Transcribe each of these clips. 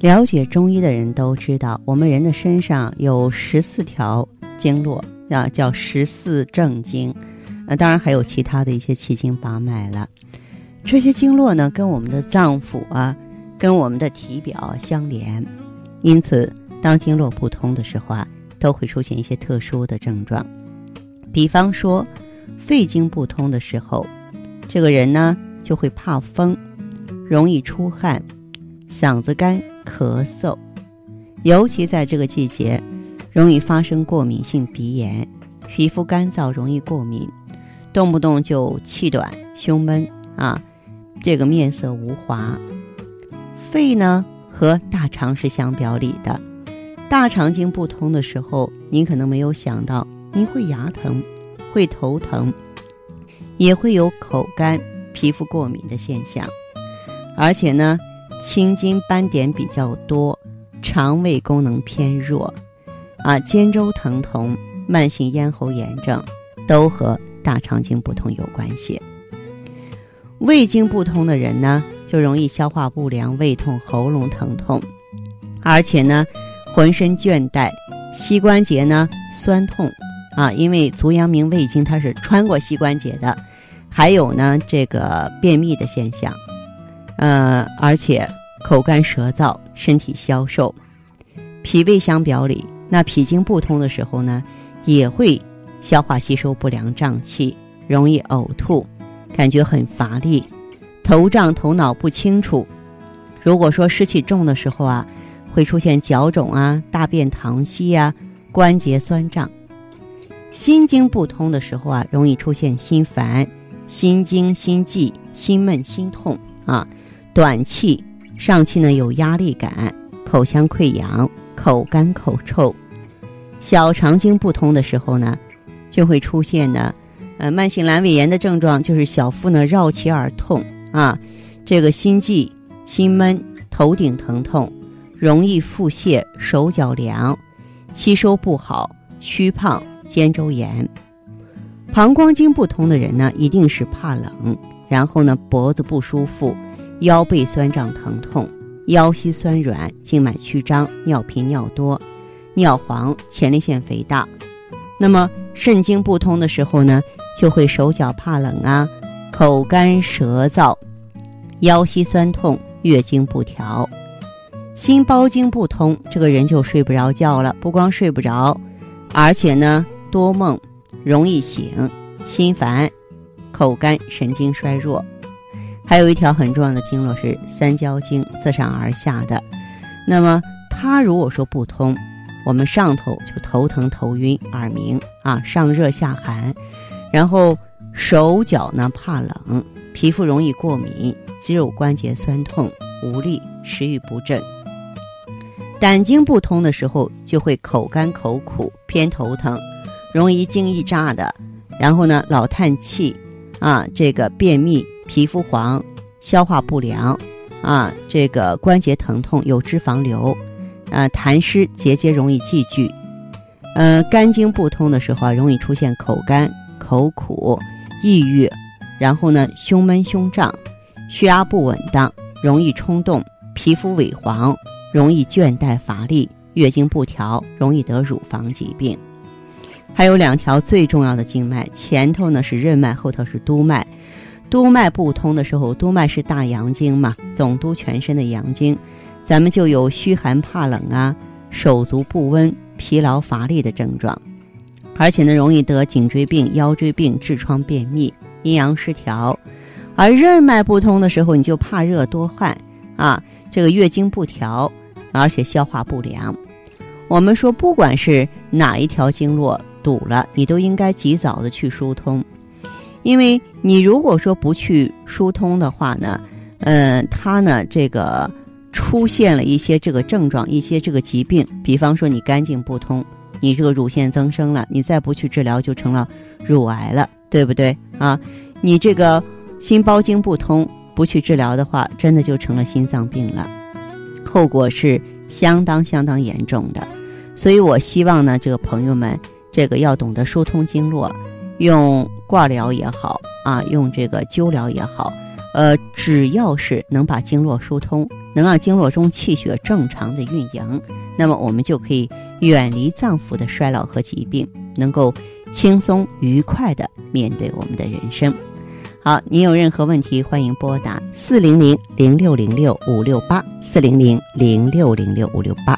了解中医的人都知道，我们人的身上有十四条经络，啊，叫十四正经。啊，当然还有其他的一些七经八脉了。这些经络呢，跟我们的脏腑啊，跟我们的体表相连，因此当经络不通的时候啊，都会出现一些特殊的症状。比方说，肺经不通的时候，这个人呢就会怕风，容易出汗，嗓子干。咳嗽，尤其在这个季节，容易发生过敏性鼻炎，皮肤干燥，容易过敏，动不动就气短、胸闷啊，这个面色无华。肺呢和大肠是相表里的，大肠经不通的时候，您可能没有想到，您会牙疼，会头疼，也会有口干、皮肤过敏的现象，而且呢。青筋斑点比较多，肠胃功能偏弱，啊，肩周疼痛、慢性咽喉炎症，都和大肠经不通有关系。胃经不通的人呢，就容易消化不良、胃痛、喉咙疼痛，而且呢，浑身倦怠，膝关节呢酸痛，啊，因为足阳明胃经它是穿过膝关节的，还有呢，这个便秘的现象。呃，而且口干舌燥，身体消瘦，脾胃相表里，那脾经不通的时候呢，也会消化吸收不良，胀气，容易呕吐，感觉很乏力，头胀，头脑不清楚。如果说湿气重的时候啊，会出现脚肿啊，大便溏稀呀，关节酸胀。心经不通的时候啊，容易出现心烦、心惊、心悸、心闷、心痛啊。短气，上气呢有压力感，口腔溃疡，口干口臭。小肠经不通的时候呢，就会出现呢，呃，慢性阑尾炎的症状，就是小腹呢绕脐而痛啊，这个心悸、心闷、头顶疼痛，容易腹泻、手脚凉，吸收不好，虚胖、肩周炎。膀胱经不通的人呢，一定是怕冷，然后呢脖子不舒服。腰背酸胀疼痛，腰膝酸软，静脉曲张，尿频尿多，尿黄，前列腺肥大。那么肾经不通的时候呢，就会手脚怕冷啊，口干舌燥，腰膝酸痛，月经不调。心包经不通，这个人就睡不着觉了，不光睡不着，而且呢多梦，容易醒，心烦，口干，神经衰弱。还有一条很重要的经络是三焦经，自上而下的。那么它如果说不通，我们上头就头疼、头晕、耳鸣啊，上热下寒，然后手脚呢怕冷，皮肤容易过敏，肌肉关节酸痛、无力、食欲不振。胆经不通的时候，就会口干口苦、偏头疼，容易惊易炸的，然后呢老叹气啊，这个便秘。皮肤黄，消化不良，啊，这个关节疼痛，有脂肪瘤，呃，痰湿结节容易积聚，呃，肝经不通的时候啊，容易出现口干、口苦、抑郁，然后呢，胸闷胸胀，血压不稳当，容易冲动，皮肤萎黄，容易倦怠乏力，月经不调，容易得乳房疾病。还有两条最重要的经脉，前头呢是任脉，后头是督脉。督脉不通的时候，督脉是大阳经嘛，总督全身的阳经，咱们就有虚寒怕冷啊，手足不温、疲劳乏力的症状，而且呢，容易得颈椎病、腰椎病、痔疮、便秘、阴阳失调。而任脉不通的时候，你就怕热多汗啊，这个月经不调，而且消化不良。我们说，不管是哪一条经络堵了，你都应该及早的去疏通。因为你如果说不去疏通的话呢，嗯，它呢这个出现了一些这个症状，一些这个疾病，比方说你肝经不通，你这个乳腺增生了，你再不去治疗就成了乳癌了，对不对啊？你这个心包经不通，不去治疗的话，真的就成了心脏病了，后果是相当相当严重的。所以我希望呢，这个朋友们，这个要懂得疏通经络，用挂疗也好啊，用这个灸疗也好。呃，只要是能把经络疏通，能让经络中气血正常的运营，那么我们就可以远离脏腑的衰老和疾病，能够轻松愉快的面对我们的人生。好，您有任何问题，欢迎拨打四零零零六零六五六八四零零零六零六五六八，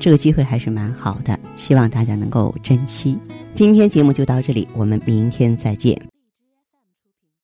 这个机会还是蛮好的，希望大家能够珍惜。今天节目就到这里，我们明天再见。